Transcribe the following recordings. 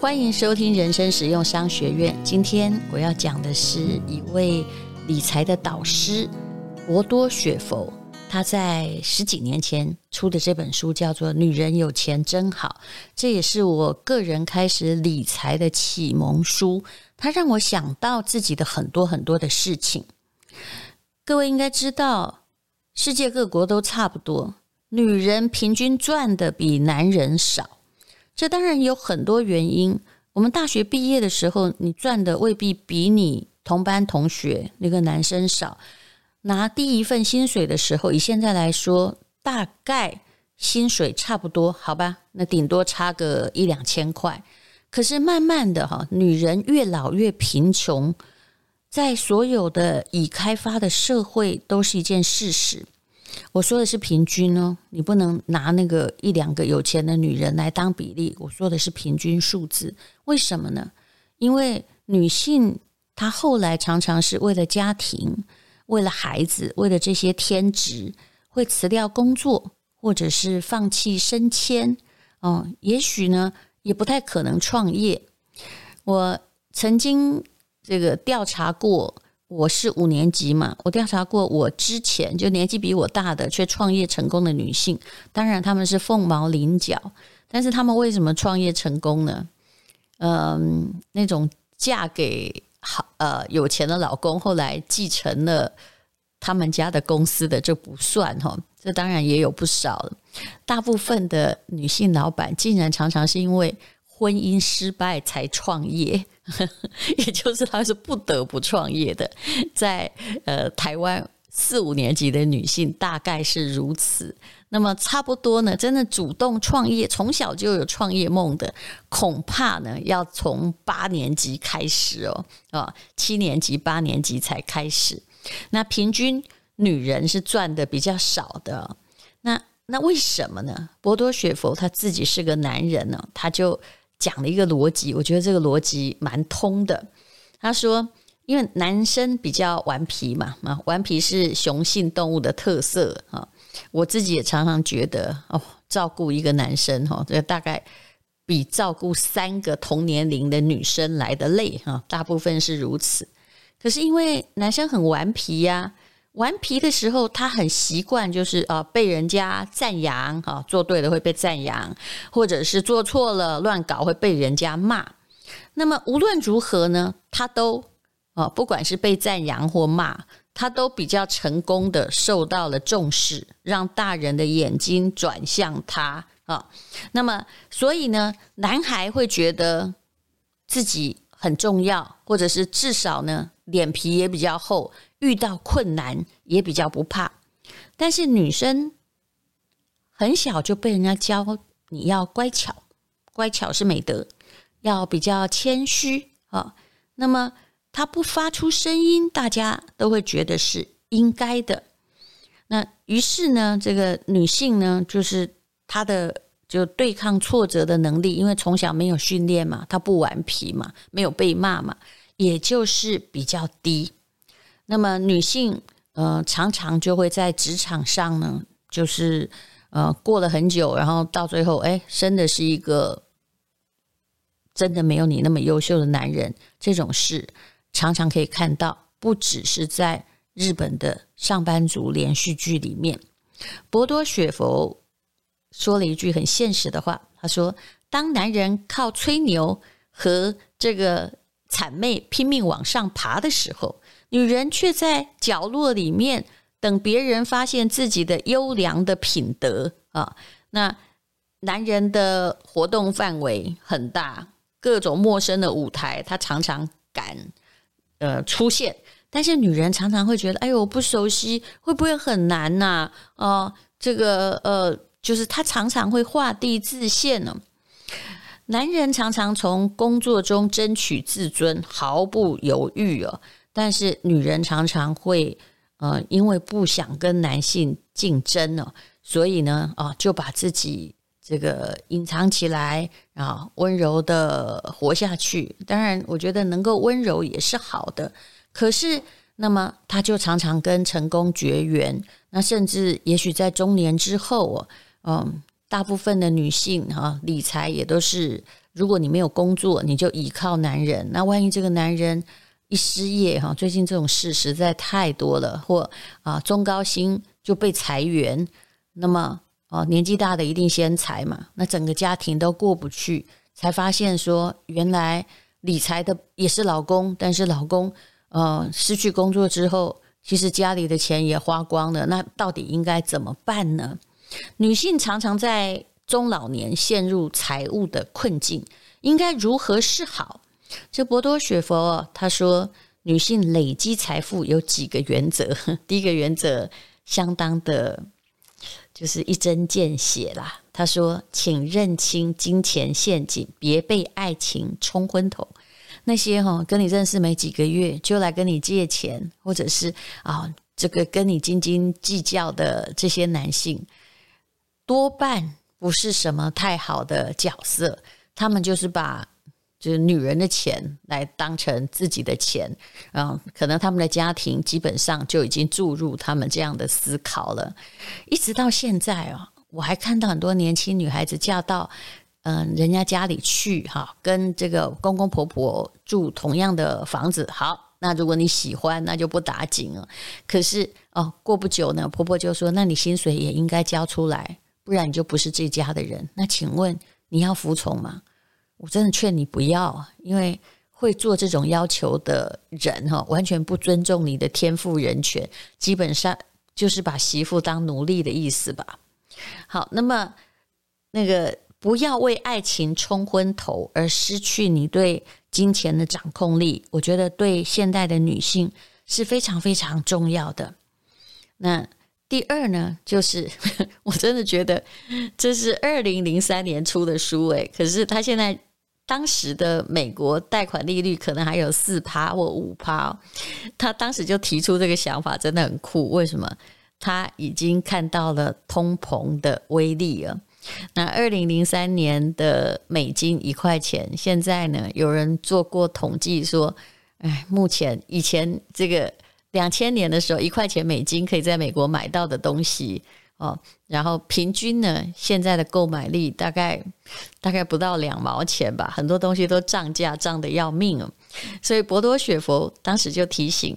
欢迎收听人生实用商学院。今天我要讲的是一位理财的导师博多雪佛，他在十几年前出的这本书叫做《女人有钱真好》，这也是我个人开始理财的启蒙书。它让我想到自己的很多很多的事情。各位应该知道，世界各国都差不多，女人平均赚的比男人少。这当然有很多原因。我们大学毕业的时候，你赚的未必比你同班同学那个男生少。拿第一份薪水的时候，以现在来说，大概薪水差不多，好吧？那顶多差个一两千块。可是慢慢的哈，女人越老越贫穷，在所有的已开发的社会都是一件事实。我说的是平均哦，你不能拿那个一两个有钱的女人来当比例。我说的是平均数字，为什么呢？因为女性她后来常常是为了家庭、为了孩子、为了这些天职，会辞掉工作，或者是放弃升迁。哦，也许呢，也不太可能创业。我曾经这个调查过。我是五年级嘛，我调查过，我之前就年纪比我大的却创业成功的女性，当然她们是凤毛麟角，但是她们为什么创业成功呢？嗯，那种嫁给好呃有钱的老公，后来继承了他们家的公司的就不算哈，这当然也有不少，大部分的女性老板竟然常常是因为婚姻失败才创业。也就是他是不得不创业的，在呃台湾四五年级的女性大概是如此。那么差不多呢，真的主动创业，从小就有创业梦的，恐怕呢要从八年级开始哦，啊七年级八年级才开始。那平均女人是赚的比较少的。那那为什么呢？博多雪佛他自己是个男人呢，他就。讲了一个逻辑，我觉得这个逻辑蛮通的。他说，因为男生比较顽皮嘛，啊，顽皮是雄性动物的特色啊。我自己也常常觉得，哦，照顾一个男生哈，这大概比照顾三个同年龄的女生来得累哈，大部分是如此。可是因为男生很顽皮呀。顽皮的时候，他很习惯，就是呃被人家赞扬哈，做对了会被赞扬，或者是做错了乱搞会被人家骂。那么无论如何呢，他都啊，不管是被赞扬或骂，他都比较成功的受到了重视，让大人的眼睛转向他啊。那么所以呢，男孩会觉得自己很重要，或者是至少呢，脸皮也比较厚。遇到困难也比较不怕，但是女生很小就被人家教你要乖巧，乖巧是美德，要比较谦虚啊。那么她不发出声音，大家都会觉得是应该的。那于是呢，这个女性呢，就是她的就对抗挫折的能力，因为从小没有训练嘛，她不顽皮嘛，没有被骂嘛，也就是比较低。那么女性呃常常就会在职场上呢，就是呃过了很久，然后到最后哎生的是一个真的没有你那么优秀的男人，这种事常常可以看到，不只是在日本的上班族连续剧里面。博多雪佛说了一句很现实的话，他说：“当男人靠吹牛和这个谄媚拼命往上爬的时候。”女人却在角落里面等别人发现自己的优良的品德啊。那男人的活动范围很大，各种陌生的舞台，他常常敢呃出现。但是女人常常会觉得，哎呦，我不熟悉，会不会很难呐？啊，哦，这个呃，就是他常常会画地自限呢。男人常常从工作中争取自尊，毫不犹豫哦。但是女人常常会，呃，因为不想跟男性竞争呢，所以呢，啊，就把自己这个隐藏起来，啊，温柔的活下去。当然，我觉得能够温柔也是好的。可是，那么她就常常跟成功绝缘。那甚至也许在中年之后，哦嗯，大部分的女性哈，理财也都是如果你没有工作，你就依靠男人。那万一这个男人一失业哈，最近这种事实在太多了，或啊中高薪就被裁员，那么哦年纪大的一定先裁嘛，那整个家庭都过不去，才发现说原来理财的也是老公，但是老公呃失去工作之后，其实家里的钱也花光了，那到底应该怎么办呢？女性常常在中老年陷入财务的困境，应该如何是好？这博多雪佛他说，女性累积财富有几个原则。第一个原则相当的，就是一针见血啦。他说，请认清金钱陷阱，别被爱情冲昏头。那些哈跟你认识没几个月就来跟你借钱，或者是啊这个跟你斤斤计较的这些男性，多半。不是什么太好的角色，他们就是把就是女人的钱来当成自己的钱，嗯，可能他们的家庭基本上就已经注入他们这样的思考了，一直到现在哦，我还看到很多年轻女孩子嫁到嗯人家家里去哈，跟这个公公婆婆住同样的房子，好，那如果你喜欢，那就不打紧了。可是哦，过不久呢，婆婆就说，那你薪水也应该交出来。不然你就不是这家的人。那请问你要服从吗？我真的劝你不要，因为会做这种要求的人哈，完全不尊重你的天赋人权，基本上就是把媳妇当奴隶的意思吧。好，那么那个不要为爱情冲昏头而失去你对金钱的掌控力，我觉得对现代的女性是非常非常重要的。那。第二呢，就是 我真的觉得这是二零零三年出的书诶，可是他现在当时的美国贷款利率可能还有四趴或五趴，他当时就提出这个想法，真的很酷。为什么？他已经看到了通膨的威力了。那二零零三年的美金一块钱，现在呢，有人做过统计说，哎，目前以前这个。两千年的时候，一块钱美金可以在美国买到的东西哦，然后平均呢，现在的购买力大概大概不到两毛钱吧，很多东西都涨价，涨得要命哦。所以博多雪佛当时就提醒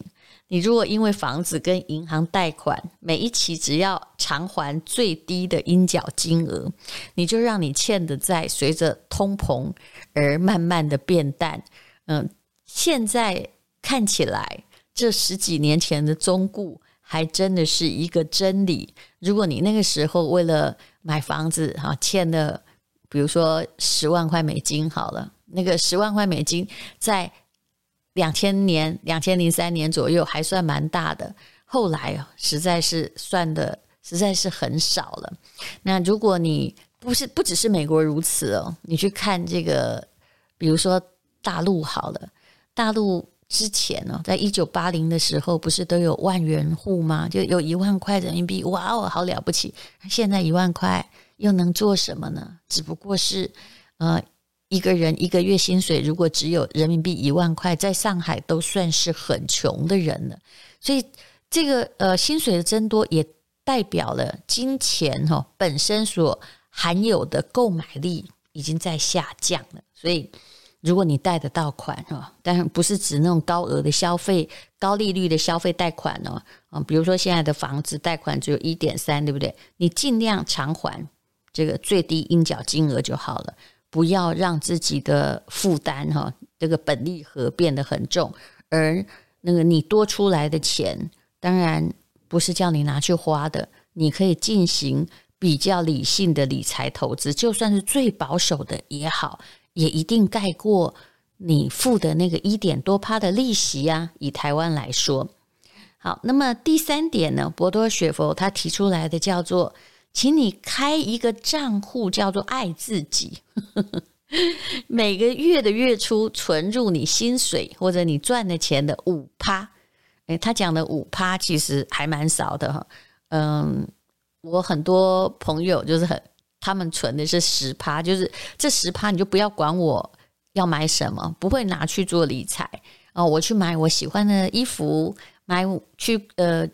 你，如果因为房子跟银行贷款，每一期只要偿还最低的应缴金额，你就让你欠的债随着通膨而慢慢的变淡。嗯，现在看起来。这十几年前的中固还真的是一个真理。如果你那个时候为了买房子哈欠了，比如说十万块美金好了，那个十万块美金在两千年、两千零三年左右还算蛮大的，后来实在是算的实在是很少了。那如果你不是不只是美国如此哦，你去看这个，比如说大陆好了，大陆。之前哦，在一九八零的时候，不是都有万元户吗？就有一万块人民币，哇哦，好了不起！现在一万块又能做什么呢？只不过是，呃，一个人一个月薪水如果只有人民币一万块，在上海都算是很穷的人了。所以，这个呃，薪水的增多也代表了金钱哈本身所含有的购买力已经在下降了。所以。如果你贷得到款哦，但不是指那种高额的消费、高利率的消费贷款哦，啊，比如说现在的房子贷款只有一点三，对不对？你尽量偿还这个最低应缴金额就好了，不要让自己的负担哈，这个本利和变得很重，而那个你多出来的钱，当然不是叫你拿去花的，你可以进行比较理性的理财投资，就算是最保守的也好。也一定盖过你付的那个一点多趴的利息呀。以台湾来说，好，那么第三点呢，博多雪佛他提出来的叫做，请你开一个账户，叫做爱自己，每个月的月初存入你薪水或者你赚的钱的五趴。诶，他讲的五趴其实还蛮少的哈。嗯，我很多朋友就是很。他们存的是十趴，就是这十趴你就不要管我要买什么，不会拿去做理财哦。我去买我喜欢的衣服，买去呃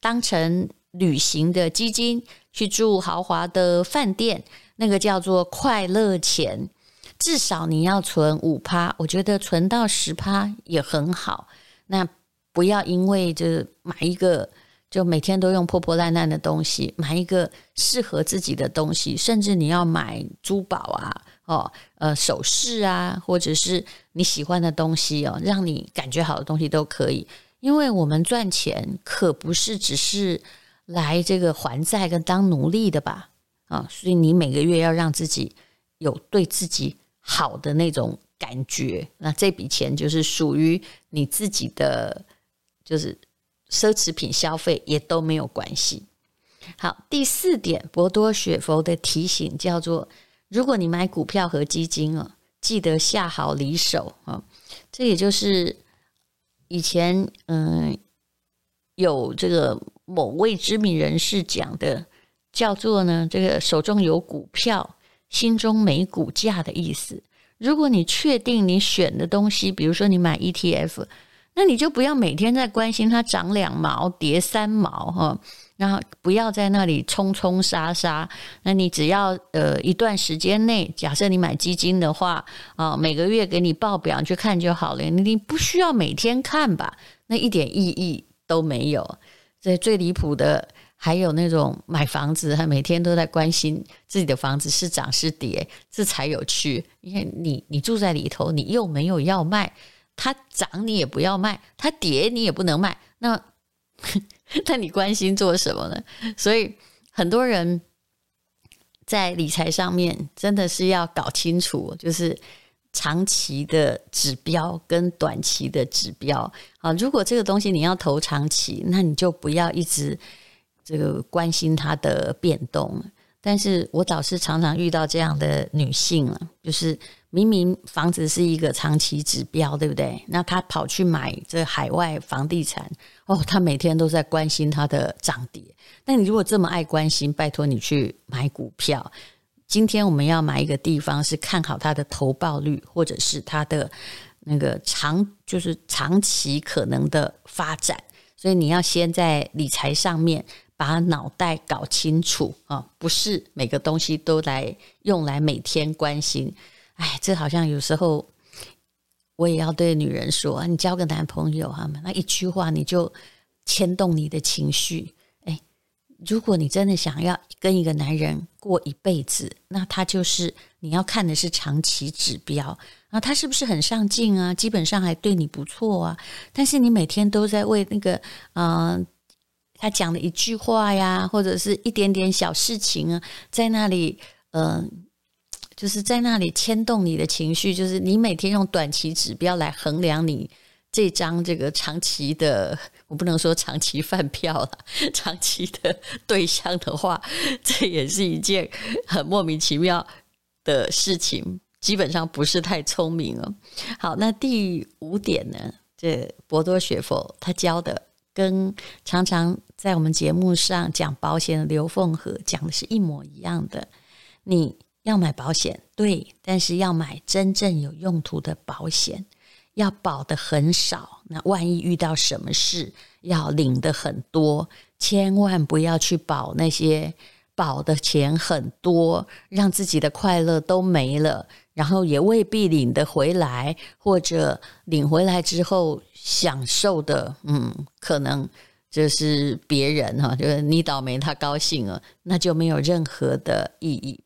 当成旅行的基金，去住豪华的饭店，那个叫做快乐钱。至少你要存五趴，我觉得存到十趴也很好。那不要因为就是买一个就每天都用破破烂烂的东西，买一个适合自己的东西，甚至你要买珠宝啊，哦，呃，首饰啊，或者是你喜欢的东西哦，让你感觉好的东西都可以。因为我们赚钱可不是只是来这个还债跟当奴隶的吧？啊，所以你每个月要让自己有对自己好的那种感觉，那这笔钱就是属于你自己的，就是奢侈品消费也都没有关系。好，第四点，博多雪佛的提醒叫做：如果你买股票和基金啊，记得下好离手啊。这也就是以前嗯有这个某位知名人士讲的。叫做呢，这个手中有股票，心中没股价的意思。如果你确定你选的东西，比如说你买 ETF，那你就不要每天在关心它涨两毛、跌三毛哈，然后不要在那里冲冲杀杀。那你只要呃一段时间内，假设你买基金的话啊，每个月给你报表去看就好了。你你不需要每天看吧？那一点意义都没有。这最离谱的。还有那种买房子，他每天都在关心自己的房子是涨是跌，这才有趣。因为你你住在里头，你又没有要卖，它涨你也不要卖，它跌你也不能卖，那 那你关心做什么呢？所以很多人在理财上面真的是要搞清楚，就是长期的指标跟短期的指标啊。如果这个东西你要投长期，那你就不要一直。这个关心它的变动，但是我倒是常常遇到这样的女性啊，就是明明房子是一个长期指标，对不对？那他跑去买这海外房地产，哦，他每天都在关心它的涨跌。那你如果这么爱关心，拜托你去买股票。今天我们要买一个地方，是看好它的投报率，或者是它的那个长，就是长期可能的发展。所以你要先在理财上面。把脑袋搞清楚啊，不是每个东西都来用来每天关心。哎，这好像有时候我也要对女人说：你交个男朋友哈，那一句话你就牵动你的情绪。哎，如果你真的想要跟一个男人过一辈子，那他就是你要看的是长期指标啊，他是不是很上进啊？基本上还对你不错啊。但是你每天都在为那个嗯。他讲的一句话呀，或者是一点点小事情啊，在那里，嗯、就是在那里牵动你的情绪。就是你每天用短期指标来衡量你这张这个长期的，我不能说长期饭票了，长期的对象的话，这也是一件很莫名其妙的事情，基本上不是太聪明了。好，那第五点呢，这博多雪佛他教的。跟常常在我们节目上讲保险的刘凤和讲的是一模一样的。你要买保险，对，但是要买真正有用途的保险，要保的很少。那万一遇到什么事，要领的很多，千万不要去保那些保的钱很多，让自己的快乐都没了，然后也未必领得回来，或者领回来之后。享受的，嗯，可能就是别人哈，就是你倒霉，他高兴了，那就没有任何的意义。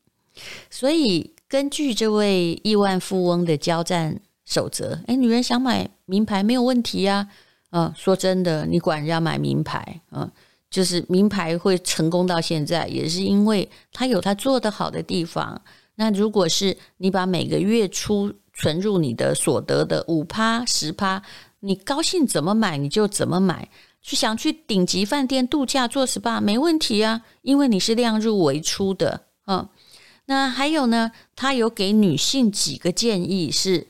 所以，根据这位亿万富翁的交战守则，诶，女人想买名牌没有问题啊。嗯，说真的，你管人家买名牌，嗯，就是名牌会成功到现在，也是因为他有他做得好的地方。那如果是你把每个月初存入你的所得的五趴十趴。你高兴怎么买你就怎么买，去想去顶级饭店度假做 SPA 没问题啊，因为你是量入为出的，嗯，那还有呢，他有给女性几个建议是，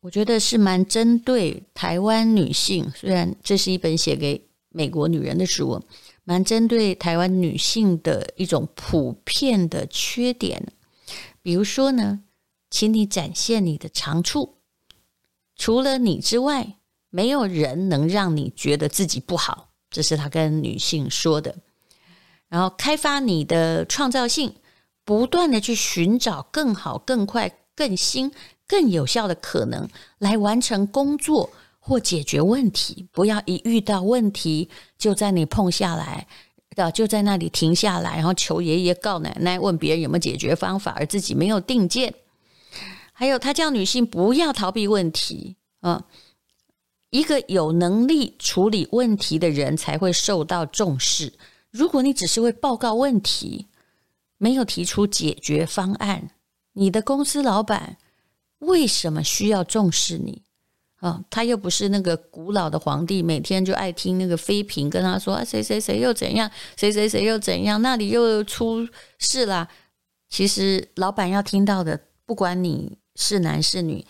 我觉得是蛮针对台湾女性，虽然这是一本写给美国女人的书，蛮针对台湾女性的一种普遍的缺点，比如说呢，请你展现你的长处。除了你之外，没有人能让你觉得自己不好，这是他跟女性说的。然后开发你的创造性，不断的去寻找更好、更快、更新、更有效的可能来完成工作或解决问题。不要一遇到问题就在你碰下来，的就在那里停下来，然后求爷爷告奶奶，问别人有没有解决方法，而自己没有定见。还有，他叫女性不要逃避问题啊。一个有能力处理问题的人才会受到重视。如果你只是会报告问题，没有提出解决方案，你的公司老板为什么需要重视你？啊，他又不是那个古老的皇帝，每天就爱听那个妃嫔跟他说啊，谁谁谁又怎样，谁谁谁又怎样，那里又出事了。其实老板要听到的，不管你是男是女。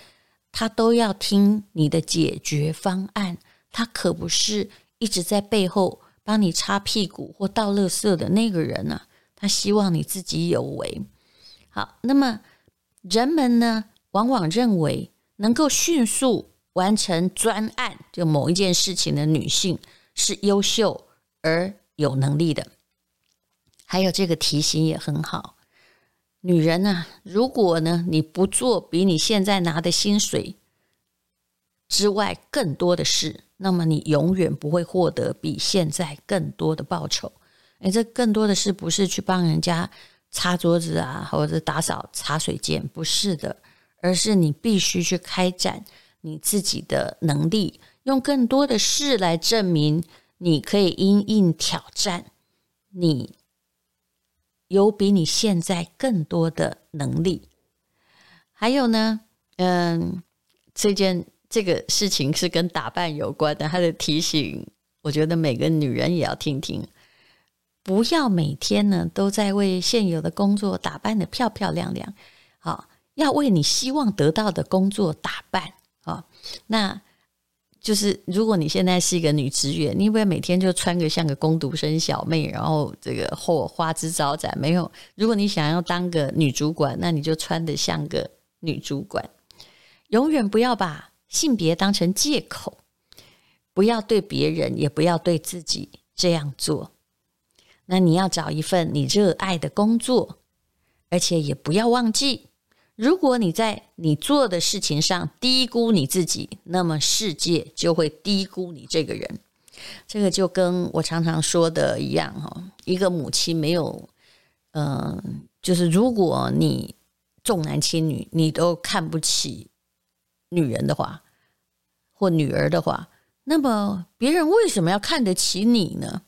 他都要听你的解决方案，他可不是一直在背后帮你擦屁股或倒垃圾的那个人啊。他希望你自己有为。好，那么人们呢，往往认为能够迅速完成专案，就某一件事情的女性是优秀而有能力的。还有这个提醒也很好。女人呢、啊，如果呢你不做比你现在拿的薪水之外更多的事，那么你永远不会获得比现在更多的报酬。诶，这更多的事不是去帮人家擦桌子啊，或者打扫茶水间，不是的，而是你必须去开展你自己的能力，用更多的事来证明你可以因应挑战你。有比你现在更多的能力，还有呢，嗯，这件这个事情是跟打扮有关的。他的提醒，我觉得每个女人也要听听，不要每天呢都在为现有的工作打扮得漂漂亮亮，好，要为你希望得到的工作打扮啊，那。就是如果你现在是一个女职员，你不会每天就穿个像个工读生小妹，然后这个或花枝招展？没有。如果你想要当个女主管，那你就穿得像个女主管。永远不要把性别当成借口，不要对别人，也不要对自己这样做。那你要找一份你热爱的工作，而且也不要忘记。如果你在你做的事情上低估你自己，那么世界就会低估你这个人。这个就跟我常常说的一样哈，一个母亲没有，嗯，就是如果你重男轻女，你都看不起女人的话，或女儿的话，那么别人为什么要看得起你呢？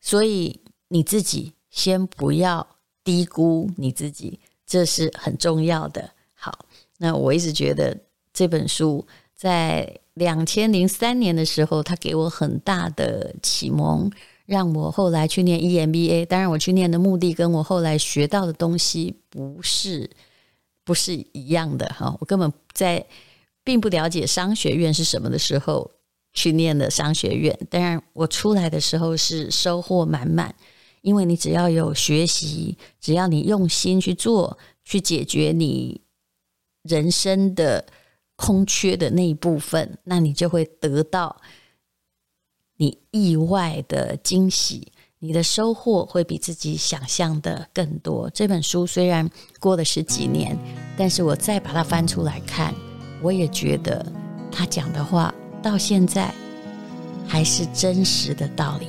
所以你自己先不要低估你自己。这是很重要的。好，那我一直觉得这本书在两千零三年的时候，它给我很大的启蒙，让我后来去念 EMBA。当然，我去念的目的跟我后来学到的东西不是不是一样的哈。我根本在并不了解商学院是什么的时候去念的商学院。当然，我出来的时候是收获满满。因为你只要有学习，只要你用心去做，去解决你人生的空缺的那一部分，那你就会得到你意外的惊喜，你的收获会比自己想象的更多。这本书虽然过了十几年，但是我再把它翻出来看，我也觉得他讲的话到现在还是真实的道理。